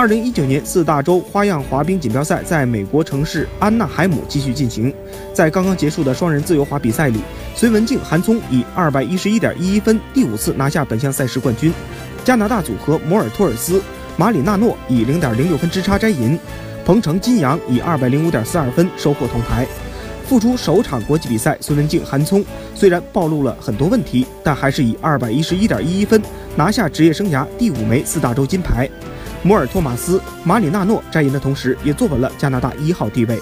二零一九年四大洲花样滑冰锦标赛在美国城市安纳海姆继续进行。在刚刚结束的双人自由滑比赛里，隋文静、韩聪以二百一十一点一一分第五次拿下本项赛事冠军。加拿大组合摩尔托尔斯、马里纳诺以零点零六分之差摘银。彭程金阳以二百零五点四二分收获铜牌。复出首场国际比赛，隋文静、韩聪虽然暴露了很多问题，但还是以二百一十一点一一分拿下职业生涯第五枚四大洲金牌。摩尔托马斯、马里纳诺摘银的同时，也坐稳了加拿大一号地位。